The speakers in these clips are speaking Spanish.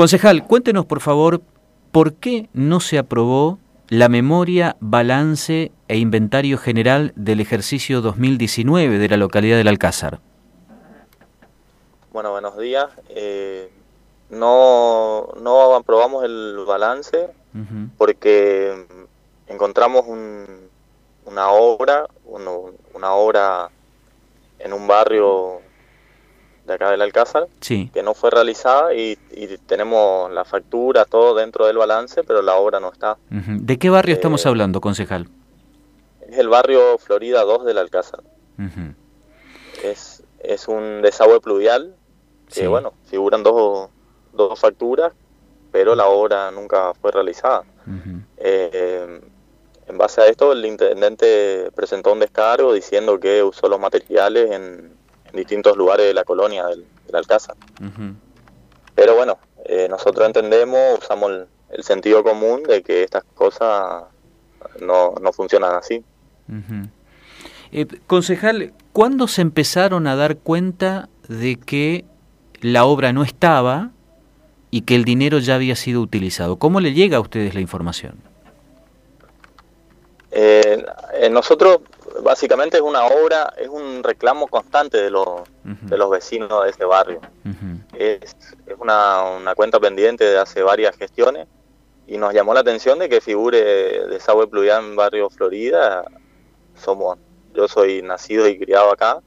Concejal, cuéntenos por favor por qué no se aprobó la memoria, balance e inventario general del ejercicio 2019 de la localidad del Alcázar. Bueno, buenos días. Eh, no, no aprobamos el balance porque encontramos una obra, una obra en un barrio de acá del Alcázar, que no fue realizada y, tenemos la factura, todo dentro del balance, pero la obra no está. ¿De qué barrio estamos eh, hablando, concejal? Es el barrio Florida 2 del Alcázar. es, es un desagüe pluvial que, bueno, figuran dos, dos facturas, pero la obra nunca fue realizada. Eh, en base a esto, el intendente presentó un descargo diciendo que usó los materiales en, distintos lugares de la colonia del, Alcázar. Pero bueno, eh, nosotros entendemos, usamos el, sentido común de que estas cosas no, no funcionan así. Eh, concejal, ¿cuándo se empezaron a dar cuenta de que la obra no estaba y que el dinero ya había sido utilizado? ¿Cómo le llega a ustedes la información? Eh, nosotros básicamente es una obra, es un reclamo constante de los, de los vecinos de ese barrio. Es, es una, una, cuenta pendiente de hace varias gestiones y nos llamó la atención de que figure desagüe pluvial en barrio Florida. Somos, yo soy nacido y criado acá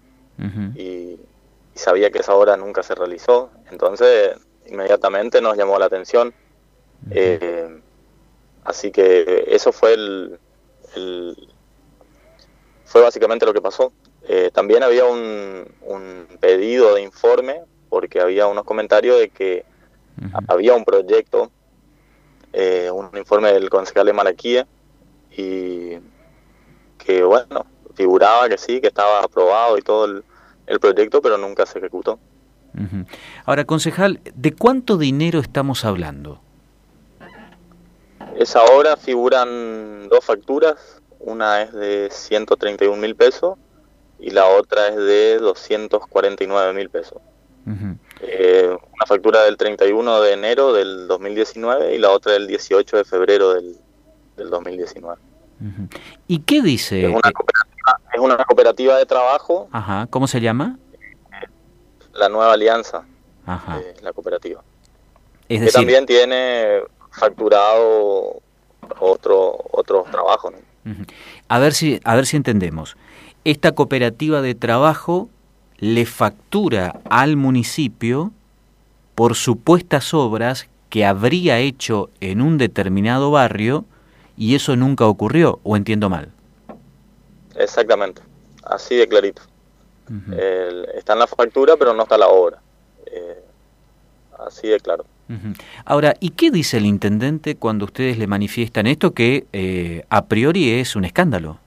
y, sabía que esa obra nunca se realizó. Entonces inmediatamente nos llamó la atención. Eh, así que eso fue el, fue básicamente lo que pasó. Eh, también había un, pedido de informe porque había unos comentarios de que había un proyecto, eh, un informe del concejal de Malaquía y que bueno, figuraba que sí, que estaba aprobado y todo el, proyecto, pero nunca se ejecutó. Ahora, concejal, ¿de cuánto dinero estamos hablando? Esa hora figuran dos facturas una es de 131 mil pesos y la otra es de 249 mil pesos. Eh, una factura del 31 de enero del 2019 y la otra del 18 de febrero del, 2019. ¿Y qué dice? Es una, cooperativa, es una cooperativa de trabajo. Ajá. ¿Cómo se llama? La Nueva Alianza, Ajá. la cooperativa. Es decir... Que también tiene facturado otro, otros trabajos. ¿no? A ver si, a ver si entendemos. Esta cooperativa de trabajo le factura al municipio por supuestas obras que habría hecho en un determinado barrio y eso nunca ocurrió, o entiendo mal. Exactamente, así de clarito. está en la factura, pero no está la obra. Eh, así de claro. Ahora, ¿y qué dice el intendente cuando ustedes le manifiestan esto que eh, a priori es un escándalo?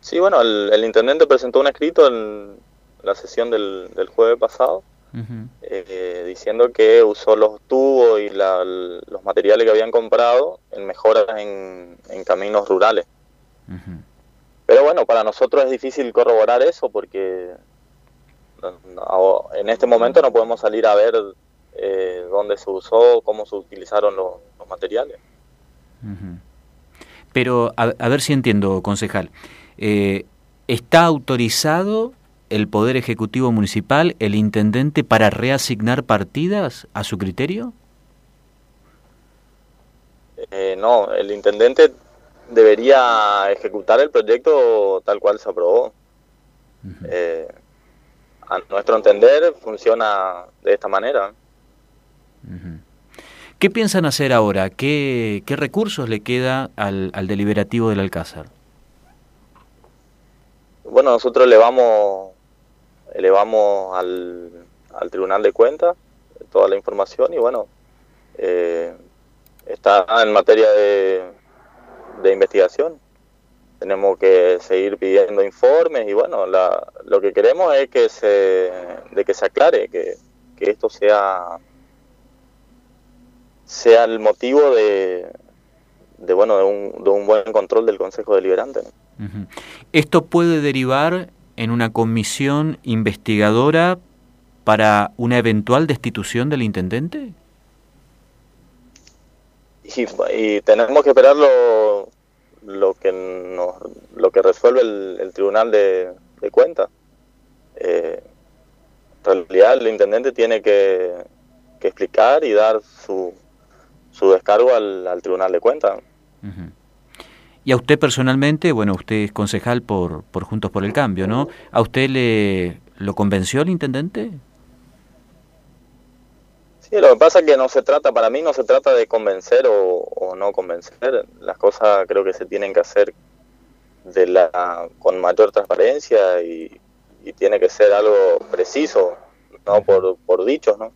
Sí, bueno, el, intendente presentó un escrito en la sesión del, jueves pasado eh, diciendo que usó los tubos y los materiales que habían comprado en mejoras en, caminos rurales. Pero bueno, para nosotros es difícil corroborar eso porque en este momento no podemos salir a ver eh, dónde se usó, cómo se utilizaron los, materiales. Pero a, ver si entiendo, concejal. Eh, ¿Está autorizado el Poder Ejecutivo Municipal, el Intendente, para reasignar partidas a su criterio? Eh, no, el Intendente debería ejecutar el proyecto tal cual se aprobó. a nuestro entender funciona de esta manera. ¿Qué piensan hacer ahora? ¿Qué, recursos le queda al, deliberativo del Alcázar? Bueno, nosotros elevamos, elevamos al, al Tribunal de Cuentas toda la información y bueno, eh, está en materia de, de investigación. Tenemos que seguir pidiendo informes y bueno, lo que queremos es que se, de que se aclare, que esto sea sea el motivo de, de bueno de un, de un, buen control del Consejo Deliberante. Esto puede derivar en una comisión investigadora para una eventual destitución del intendente? Y, tenemos que esperar lo, lo que nos, lo que resuelve el, Tribunal de, Cuentas. Eh, en realidad el intendente tiene que, explicar y dar su, su descargo al, Tribunal de Cuentas. Y a usted personalmente, bueno, usted es concejal por, por Juntos por el Cambio, ¿no? ¿A usted le lo convenció el intendente? Sí, lo que pasa es que no se trata, para mí no se trata de convencer o, no convencer. Las cosas creo que se tienen que hacer de la con mayor transparencia y, tiene que ser algo preciso, no por, por dichos, ¿no?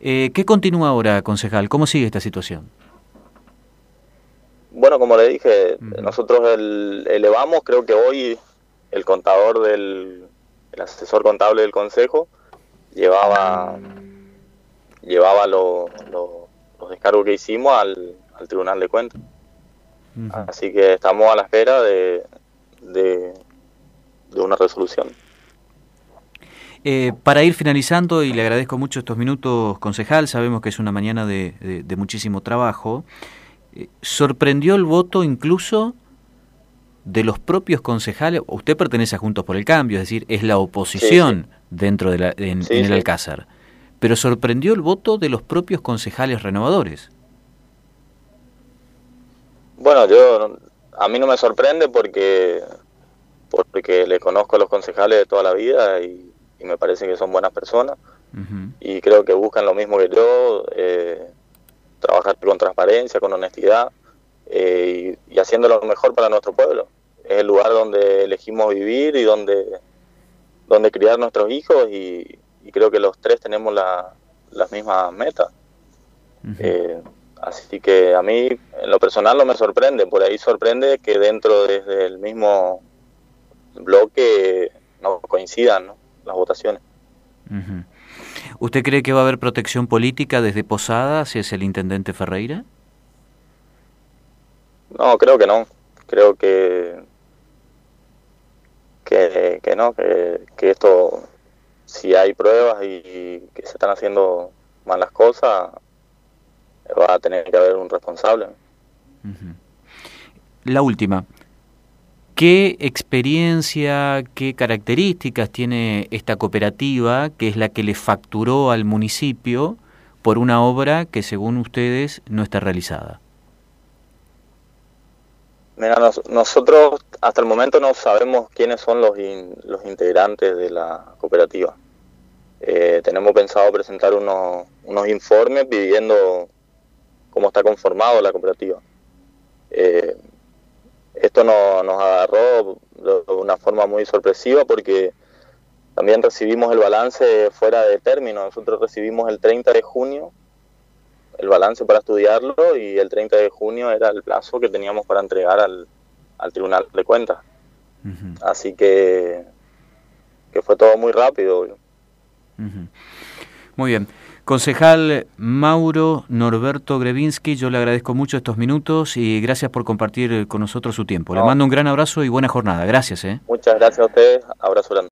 Eh, ¿Qué continúa ahora, concejal? ¿Cómo sigue esta situación? Bueno, como le dije, nosotros elevamos, creo que hoy el contador del el asesor contable del consejo llevaba llevaba los descargos que hicimos al, Tribunal de Cuentas. Así que estamos a la espera de, de, una resolución. Eh, para ir finalizando, y le agradezco mucho estos minutos, concejal, sabemos que es una mañana de, de muchísimo trabajo. Eh, ¿Sorprendió el voto incluso de los propios concejales? Usted pertenece a Juntos por el Cambio, es decir, es la oposición dentro de la, en, el Alcázar. Pero sorprendió el voto de los propios concejales renovadores. Bueno, yo a mí no me sorprende porque porque le conozco a los concejales de toda la vida y, me parece que son buenas personas y creo que buscan lo mismo que yo. Eh, trabajar con transparencia, con honestidad eh, y, haciendo lo mejor para nuestro pueblo. Es el lugar donde elegimos vivir y donde, donde criar nuestros hijos y, creo que los tres tenemos las mismas metas. Eh, así que a mí en lo personal no me sorprende, por ahí sorprende que dentro desde el mismo bloque no coincidan las votaciones. ¿Usted cree que va a haber protección política desde Posada si es el intendente Ferreira? No, creo que no. Creo que que, no, que, esto, si hay pruebas y, que se están haciendo malas cosas, va a tener que haber un responsable. La última. ¿Qué experiencia, qué características tiene esta cooperativa, que es la que le facturó al municipio por una obra que según ustedes no está realizada? Mira, nosotros hasta el momento no sabemos quiénes son los, integrantes de la cooperativa. Eh, tenemos pensado presentar unos, unos informes pidiendo cómo está conformado la cooperativa. Eh, esto nos agarró de una forma muy sorpresiva porque también recibimos el balance fuera de término. Nosotros recibimos el 30 de junio el balance para estudiarlo y el 30 de junio era el plazo que teníamos para entregar al, Tribunal de Cuentas. Así que, que fue todo muy rápido. Muy bien. Concejal Mauro Norberto Grevinsky, yo le agradezco mucho estos minutos y gracias por compartir con nosotros su tiempo. Le mando un gran abrazo y buena jornada. Gracias. ¿eh? Muchas gracias a ustedes. Abrazo grande.